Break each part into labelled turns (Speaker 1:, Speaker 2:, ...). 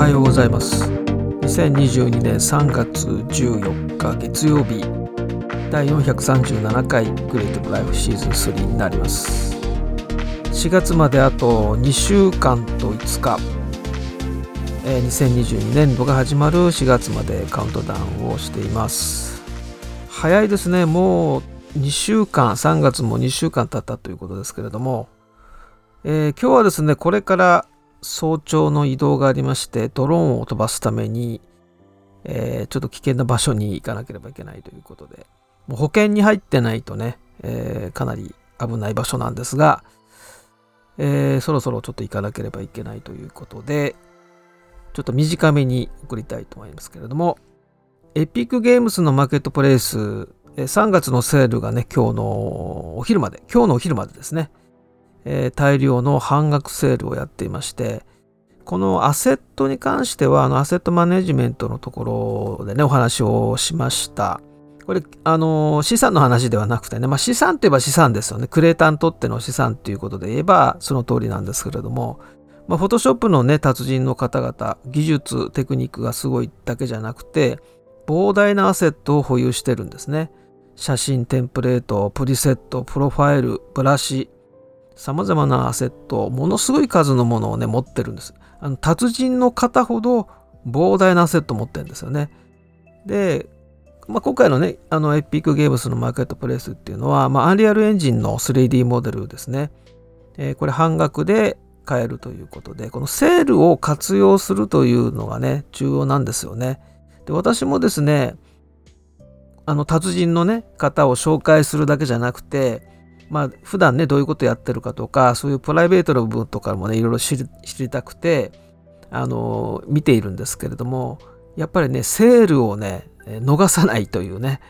Speaker 1: はようございます。2022年3月14日月曜日第437回クリエイティブライフシーズン3になります。4月まであと2週間と5日、2022年度が始まる4月までカウントダウンをしています。早いですね。もう2週間3月も2週間経ったということですけれども、えー、今日はですねこれから早朝の移動がありましてドローンを飛ばすために、えー、ちょっと危険な場所に行かなければいけないということで。もう保険に入ってないとね、えー、かなり危ない場所なんですが、えー、そろそろちょっと行かなければいけないということでちょっと短めに送りたいと思いますけれどもエピックゲームスのマーケットプレイス3月のセールがね今日のお昼まで今日のお昼までですね。え、大量の半額セールをやっていまして、このアセットに関しては、あのアセットマネジメントのところでね、お話をしました。これ、あの、資産の話ではなくてね、まあ、資産といえば資産ですよね。クレーターにとっての資産ということで言えば、その通りなんですけれども、まあ、フォトショップのね、達人の方々、技術、テクニックがすごいだけじゃなくて、膨大なアセットを保有してるんですね。写真、テンプレート、プリセット、プロファイル、ブラシ、様々なアセット、ものすごい数のものをね、持ってるんです。あの達人の方ほど膨大なアセット持ってるんですよね。で、まあ、今回のね、あのエピックゲームスのマーケットプレイスっていうのは、まあ、アンリアルエンジンの 3D モデルですね。えー、これ半額で買えるということで、このセールを活用するというのがね、重要なんですよね。で私もですね、あの達人のね、方を紹介するだけじゃなくて、まあ普段ねどういうことやってるかとかそういうプライベートの部分とかもねいろいろ知りたくてあの見ているんですけれどもやっぱりねセールをね逃さないというね。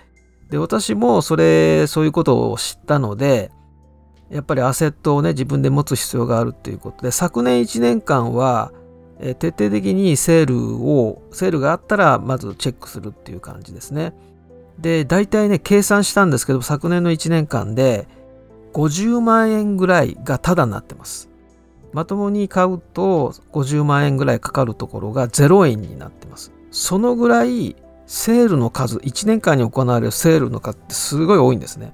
Speaker 1: で私もそれそういうことを知ったのでやっぱりアセットをね自分で持つ必要があるっていうことで昨年1年間はえ徹底的にセールをセールがあったらまずチェックするっていう感じですね。で大体ね計算したんですけど昨年の1年間で50万円ぐらいがタダになってます。まともに買うと50万円ぐらいかかるところが0円になってます。そのぐらいセールの数、1年間に行われるセールの数ってすごい多いんですね。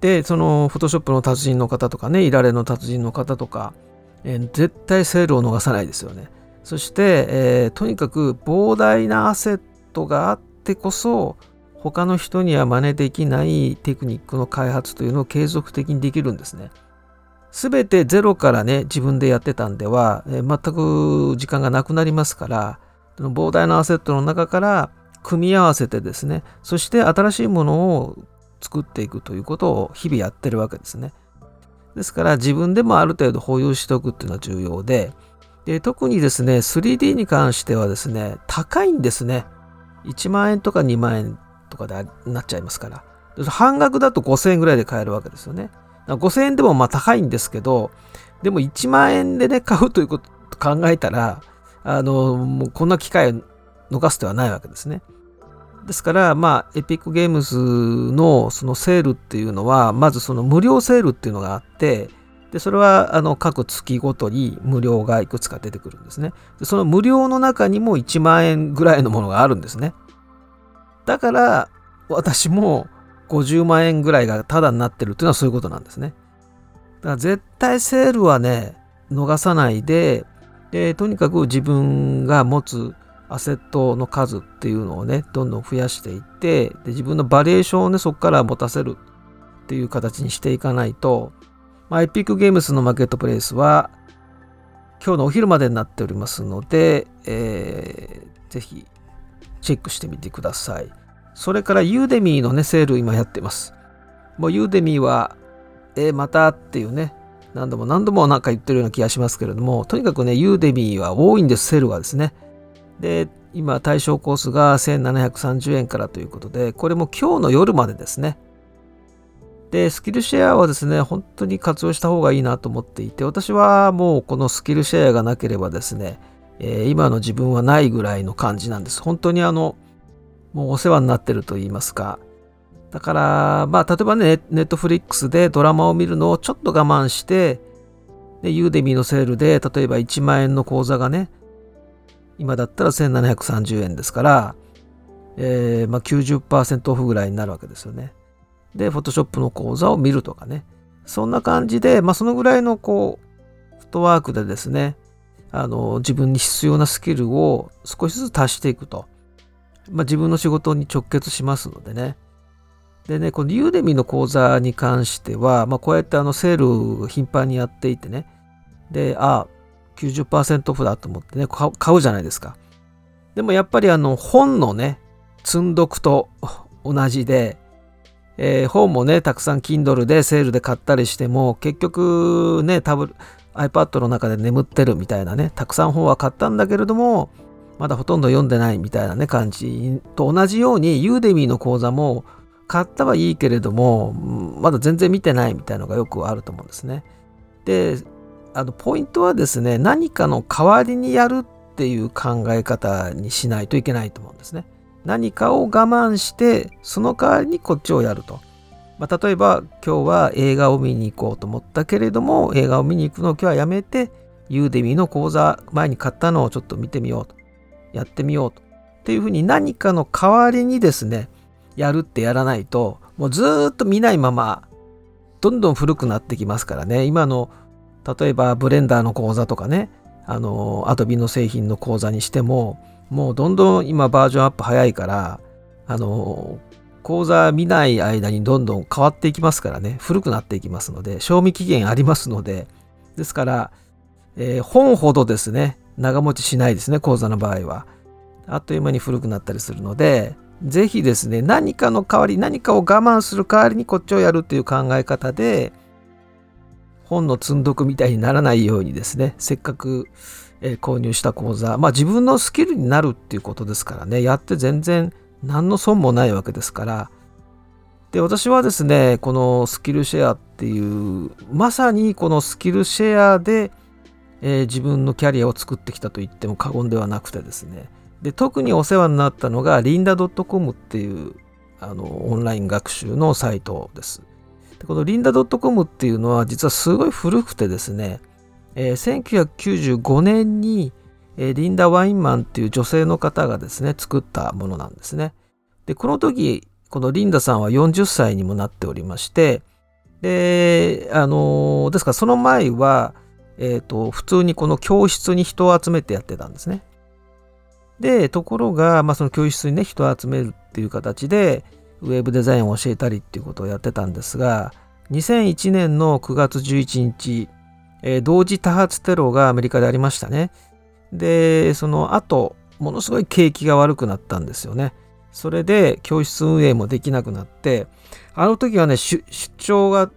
Speaker 1: で、そのフォトショップの達人の方とかね、いられの達人の方とか、えー、絶対セールを逃さないですよね。そして、えー、とにかく膨大なアセットがあってこそ、他の人には真似できないテクニックの開発というのを継続的にできるんですね。すべてゼロからね、自分でやってたんでは、え全く時間がなくなりますから、膨大なアセットの中から組み合わせてですね、そして新しいものを作っていくということを日々やってるわけですね。ですから自分でもある程度保有しておくっていうのは重要で、で特にですね、3D に関してはですね、高いんですね。1万円とか2万円とかでなっちゃいますから。半額だと5000円ぐらいで買えるわけですよね。5000円でもまあ高いんですけど、でも1万円でね、買うということ考えたら、あの、もうこんな機会を逃す手はないわけですね。ですから、まあ、エピックゲームズのそのセールっていうのは、まずその無料セールっていうのがあって、で、それはあの各月ごとに無料がいくつか出てくるんですね。で、その無料の中にも1万円ぐらいのものがあるんですね。だから私も50万円ぐらいがタダになってるっていうのはそういうことなんですね。だから絶対セールはね、逃さないで、でとにかく自分が持つアセットの数っていうのをね、どんどん増やしていって、で自分のバリエーションをね、そこから持たせるっていう形にしていかないと、まあ、エピックゲームスのマーケットプレイスは、今日のお昼までになっておりますので、えー、ぜひチェックしてみてください。それからユーデミーのね、セール今やってます。もうユーデミーは、えー、またっていうね、何度も何度もなんか言ってるような気がしますけれども、とにかくね、ユーデミーは多いんです、セールがですね。で、今、対象コースが1730円からということで、これも今日の夜までですね。で、スキルシェアはですね、本当に活用した方がいいなと思っていて、私はもうこのスキルシェアがなければですね、えー、今の自分はないぐらいの感じなんです。本当にあの、もうお世話になってると言いますか。だから、まあ、例えばね、ネットフリックスでドラマを見るのをちょっと我慢して、で、ユーデミーのセールで、例えば1万円の講座がね、今だったら1730円ですから、えー、まあ、90%オフぐらいになるわけですよね。で、Photoshop の講座を見るとかね。そんな感じで、まあ、そのぐらいのこう、フットワークでですね、あの、自分に必要なスキルを少しずつ足していくと。まあ、自分の仕事に直結しますのでね。でね、このユーデミの講座に関しては、まあ、こうやってあのセール頻繁にやっていてね。で、あ、90%オフだと思ってね、買うじゃないですか。でもやっぱりあの本のね、積んどくと同じで、えー、本もね、たくさん Kindle でセールで買ったりしても、結局ね、タブ iPad の中で眠ってるみたいなね、たくさん本は買ったんだけれども、まだほとんど読んでないみたいなね、感じと同じように、ユーデミーの講座も買ったはいいけれども、まだ全然見てないみたいのがよくあると思うんですね。で、あの、ポイントはですね、何かの代わりにやるっていう考え方にしないといけないと思うんですね。何かを我慢してその代わりにこっちをやると。まあ、例えば今日は映画を見に行こうと思ったけれども映画を見に行くのを今日はやめてユーデミの講座前に買ったのをちょっと見てみようとやってみようと。っていうふうに何かの代わりにですねやるってやらないともうずっと見ないままどんどん古くなってきますからね。今の例えばブレンダーの講座とかねあのアドビの製品の講座にしてももうどんどん今バージョンアップ早いから、あの、講座見ない間にどんどん変わっていきますからね、古くなっていきますので、賞味期限ありますので、ですから、えー、本ほどですね、長持ちしないですね、講座の場合は。あっという間に古くなったりするので、ぜひですね、何かの代わり、何かを我慢する代わりにこっちをやるっていう考え方で、本の積んどくみたいにならないようにですね、せっかくえ購入した講座、まあ自分のスキルになるっていうことですからね、やって全然何の損もないわけですから、で、私はですね、このスキルシェアっていう、まさにこのスキルシェアで、えー、自分のキャリアを作ってきたと言っても過言ではなくてですね、で、特にお世話になったのが、リンダ .com っていうあのオンライン学習のサイトです。でこのリンダ .com っていうのは実はすごい古くてですね、えー、1995年に、え、リンダ・ワインマンっていう女性の方がですね、作ったものなんですね。で、この時、このリンダさんは40歳にもなっておりまして、で、あの、ですからその前は、えっ、ー、と、普通にこの教室に人を集めてやってたんですね。で、ところが、まあ、その教室にね、人を集めるっていう形で、ウェブデザインを教えたりっていうことをやってたんですが、2001年の9月11日、えー、同時多発テロがアメリカでありましたね。で、その後、ものすごい景気が悪くなったんですよね。それで教室運営もできなくなって、あの時はね、出張が、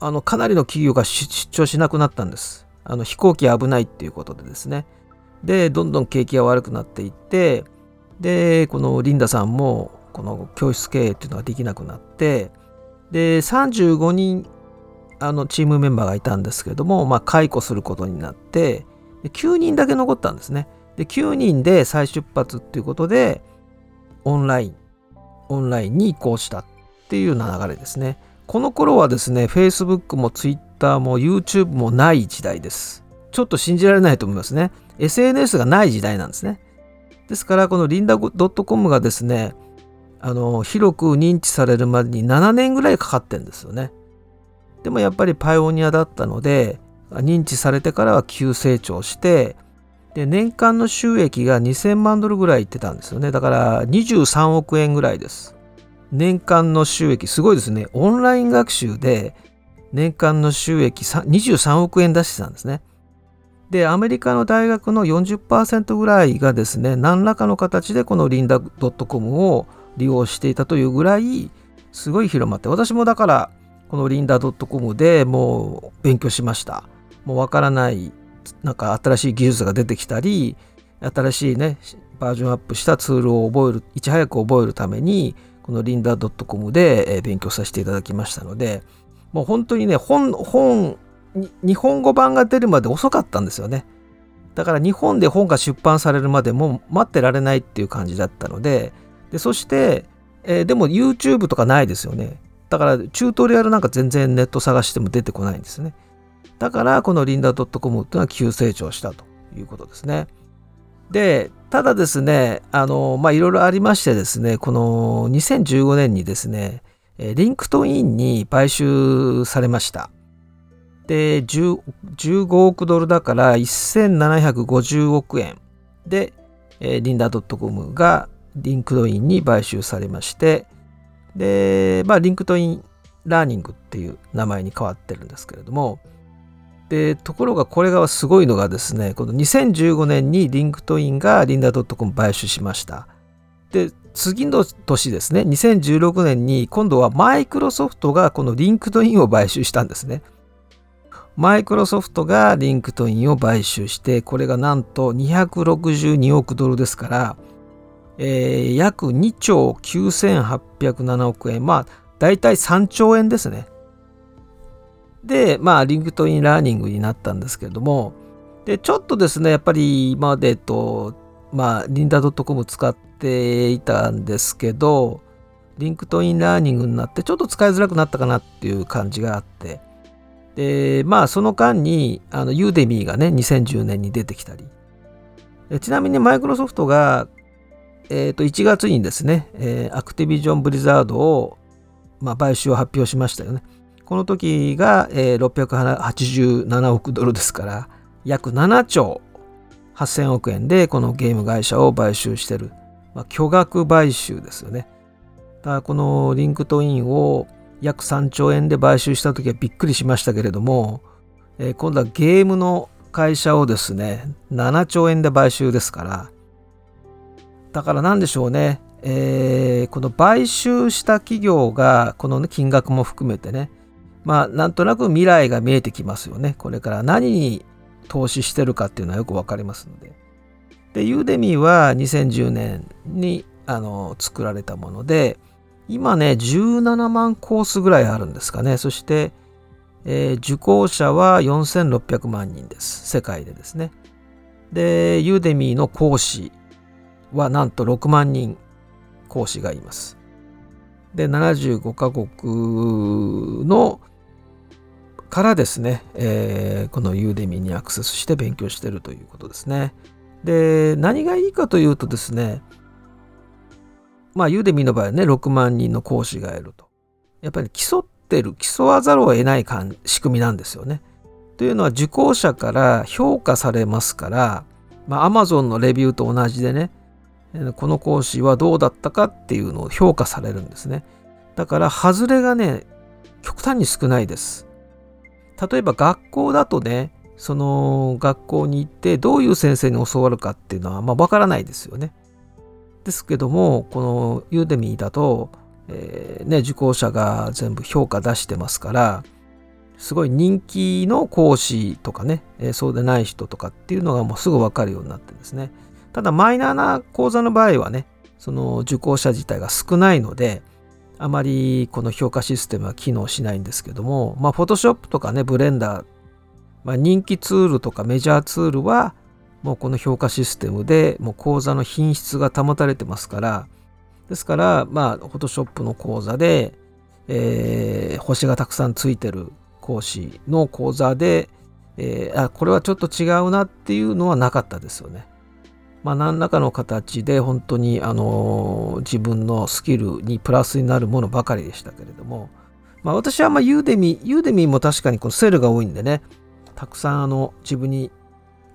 Speaker 1: あの、かなりの企業が出張しなくなったんです。あの、飛行機危ないっていうことでですね。で、どんどん景気が悪くなっていって、で、このリンダさんも、この教室経営っていうのができなくなって、で、35人あのチームメンバーがいたんですけれども、まあ、解雇することになって9人だけ残ったんですね。で9人で再出発っていうことでオンラインオンラインに移行したっていうような流れですね。この頃はですね Facebook も Twitter も YouTube もない時代です。ちょっと信じられないと思いますね。SNS がない時代なんですね。ですからこのリンダ .com がですねあの広く認知されるまでに7年ぐらいかかってんですよね。でもやっぱりパイオニアだったので認知されてからは急成長してで年間の収益が2000万ドルぐらいいってたんですよね。だから23億円ぐらいです。年間の収益すごいですね。オンライン学習で年間の収益23億円出してたんですね。でアメリカの大学の40%ぐらいがですね何らかの形でこのリンダ .com を利用していたというぐらいすごい広まって私もだからこのリンダ .com でもう勉強しました。もうわからない、なんか新しい技術が出てきたり、新しいね、バージョンアップしたツールを覚える、いち早く覚えるために、このリンダ .com で勉強させていただきましたので、もう本当にね、本、本、日本語版が出るまで遅かったんですよね。だから日本で本が出版されるまでも待ってられないっていう感じだったので、でそして、えー、でも YouTube とかないですよね。だからチュートリアルなんか全然ネット探しても出てこないんですね。だからこのリンダ .com っていうのは急成長したということですね。でただですねあのまあいろいろありましてですねこの2015年にですね LinkedIn に買収されましたで15億ドルだから1750億円でリンダー .com がLinkedIn に買収されましてでまあ LinkedIn Learning っていう名前に変わってるんですけれどもでところがこれがすごいのがですねこの2015年にリンクトインがリンダー .com 買収しました。で次の年ですね2016年に今度はマイクロソフトがこの LinkedIn を買収したんですね。マイクロソフトが LinkedIn を買収してこれがなんと262億ドルですから、えー、約2兆9807億円。まあ大体3兆円ですね。で、まあ、 LinkedIn Learning になったんですけれども、で、ちょっとですね、やっぱり今までと、まあ、 Lynda .com 使っていたんですけど、 LinkedIn Learning になって、ちょっと使いづらくなったかなっていう感じがあって、で、まあ、その間に、あの、 Udemy がね、2010年に出てきたり、ちなみにマイクロソフトが、えっ、ー、と、1月にですね、えー、アクティビジョン・ブリザードを、まあ、買収を発表しましたよね。この時が、えー、687億ドルですから、約7兆8000億円でこのゲーム会社を買収してる、まあ、巨額買収ですよね。だからこの LinkedIn を約3兆円で買収した時はびっくりしましたけれども、えー、今度はゲームの会社をですね、7兆円で買収ですから、だから何でしょうね、えー、この買収した企業がこの、ね、金額も含めてねまあなんとなく未来が見えてきますよね。これから何に投資してるかっていうのはよくわかりますので。で、ユーデミーは2010年にあの作られたもので、今ね、17万コースぐらいあるんですかね。そして、えー、受講者は4600万人です。世界でですね。で、ユーデミーの講師はなんと6万人講師がいます。で、75カ国のからですね、えー、このユーデミにアクセスして勉強してるということですね。で、何がいいかというとですね、まあ、ユーデミの場合はね、6万人の講師がいると。やっぱり競ってる、競わざるを得ない仕組みなんですよね。というのは受講者から評価されますから、まあ、Amazon のレビューと同じでね、この講師はどうだったかっていうのを評価されるんですね。だから、外れがね、極端に少ないです。例えば学校だとねその学校に行ってどういう先生に教わるかっていうのはまあ分からないですよね。ですけどもこのユーデミーだと、えー、ね、受講者が全部評価出してますからすごい人気の講師とかね、えー、そうでない人とかっていうのがもうすぐ分かるようになってんですね。ただマイナーな講座の場合はねその受講者自体が少ないのであまりこの評価システムは機能しないんですけども、まあ、Photoshop とかね、ブレンダー、まあ、人気ツールとかメジャーツールは、もうこの評価システムでもう講座の品質が保たれてますから、ですから、まあ、Photoshop の講座で、え、星がたくさんついてる講師の講座で、えー、あ、これはちょっと違うなっていうのはなかったですよね。まあ、何らかの形で本当にあの自分のスキルにプラスになるものばかりでしたけれども、まあ、私はまあユーデミユーデミも確かにこのセールが多いんでねたくさんあの自分に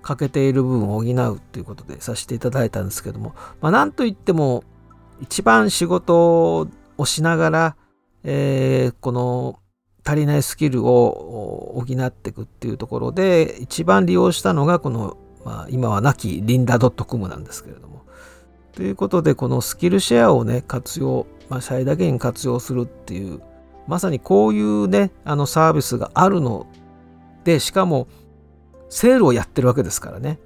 Speaker 1: 欠けている部分を補うということでさせていただいたんですけども、まあ、なんといっても一番仕事をしながら、えー、この足りないスキルを補っていくっていうところで一番利用したのがこのまあ、今は亡きリンダ .com なんですけれども。ということで、このスキルシェアをね、活用、まあ、最大限活用するっていう、まさにこういうね、あのサービスがあるので、しかも、セールをやってるわけですからね。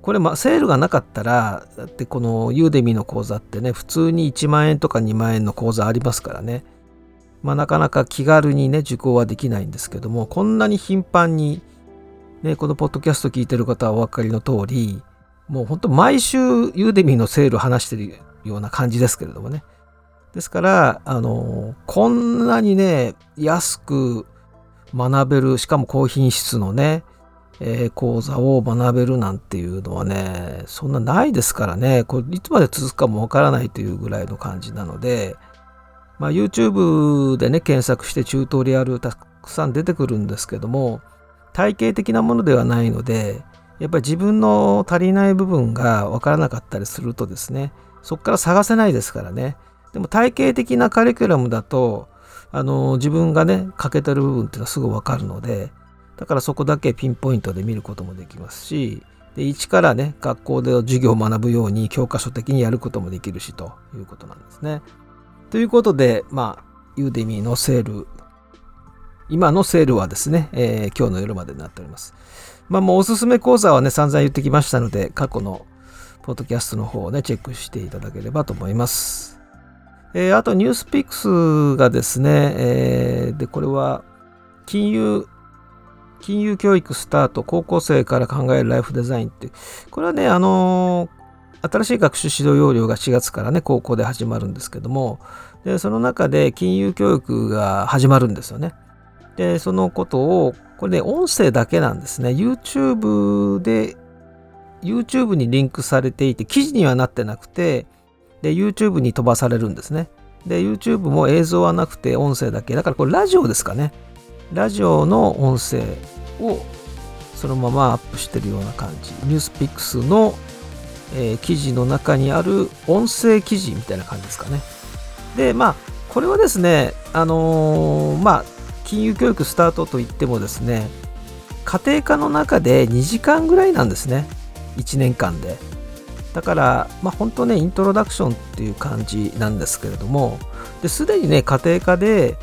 Speaker 1: これ、ま、セールがなかったら、だってこのユーデミの講座ってね、普通に1万円とか2万円の講座ありますからね。まあ、なかなか気軽にね、受講はできないんですけども、こんなに頻繁にね、このポッドキャスト聞いてる方はお分かりの通り、もう本当毎週ユーデミーのセール話してるような感じですけれどもね。ですから、あの、こんなにね、安く学べる、しかも高品質のね、えー、講座を学べるなんていうのはねそんなないですからねこれいつまで続くかもわからないというぐらいの感じなので、まあ、YouTube でね検索してチュートリアルたくさん出てくるんですけども体系的なものではないのでやっぱり自分の足りない部分がわからなかったりするとですねそこから探せないですからねでも体系的なカリキュラムだとあの自分がね欠けてる部分っていうのはすぐわかるのでだからそこだけピンポイントで見ることもできますしで一からね学校で授業を学ぶように教科書的にやることもできるしということなんですね。ということでまあユーデミーのセール今のセールはですね、えー、今日の夜までになっております。まあもうおすすめ講座はね散々言ってきましたので過去のポッドキャストの方をねチェックしていただければと思います。えー、あとニュースピックスがですね、えー、でこれは金融金融教育スタート、高校生から考えるライフデザインって、これはね、あの、新しい学習指導要領が4月からね、高校で始まるんですけども、でその中で金融教育が始まるんですよね。で、そのことを、これね、音声だけなんですね。YouTube で、YouTube にリンクされていて、記事にはなってなくて、で、YouTube に飛ばされるんですね。で、YouTube も映像はなくて音声だけ。だからこれラジオですかね。ラジオの音声をそのままアップしてるような感じニュースピックスの、えー、記事の中にある音声記事みたいな感じですかねでまあこれはですねあのー、まあ金融教育スタートといってもですね家庭科の中で2時間ぐらいなんですね。1年間で。だからまあ本当ねイントロダクションっていう感じなんですけれどもですでにね家庭科で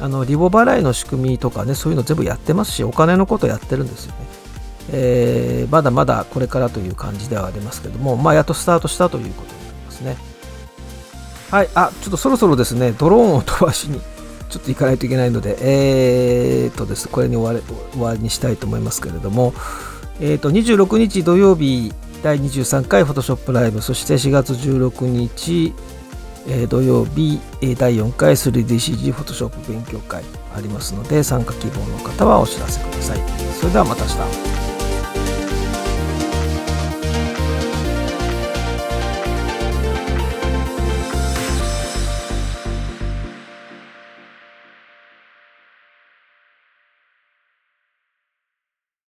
Speaker 1: あのリボ払いの仕組みとかねそういうの全部やってますしお金のことやってるんですよね、えー、まだまだこれからという感じではありますけどもまあやっとスタートしたということになりますね。はい。あちょっとそろそろですねドローンを飛ばしにちょっと行かないといけないのでえー、っとですこれに終わ終わりにしたいと思いますけれどもえー、っと26日土曜日第23回フォトショップライブそして4月16日え土曜日、え第4回 3DCG フォトショップ勉強会ありますので参加希望の方はお知らせください。それではまた明日。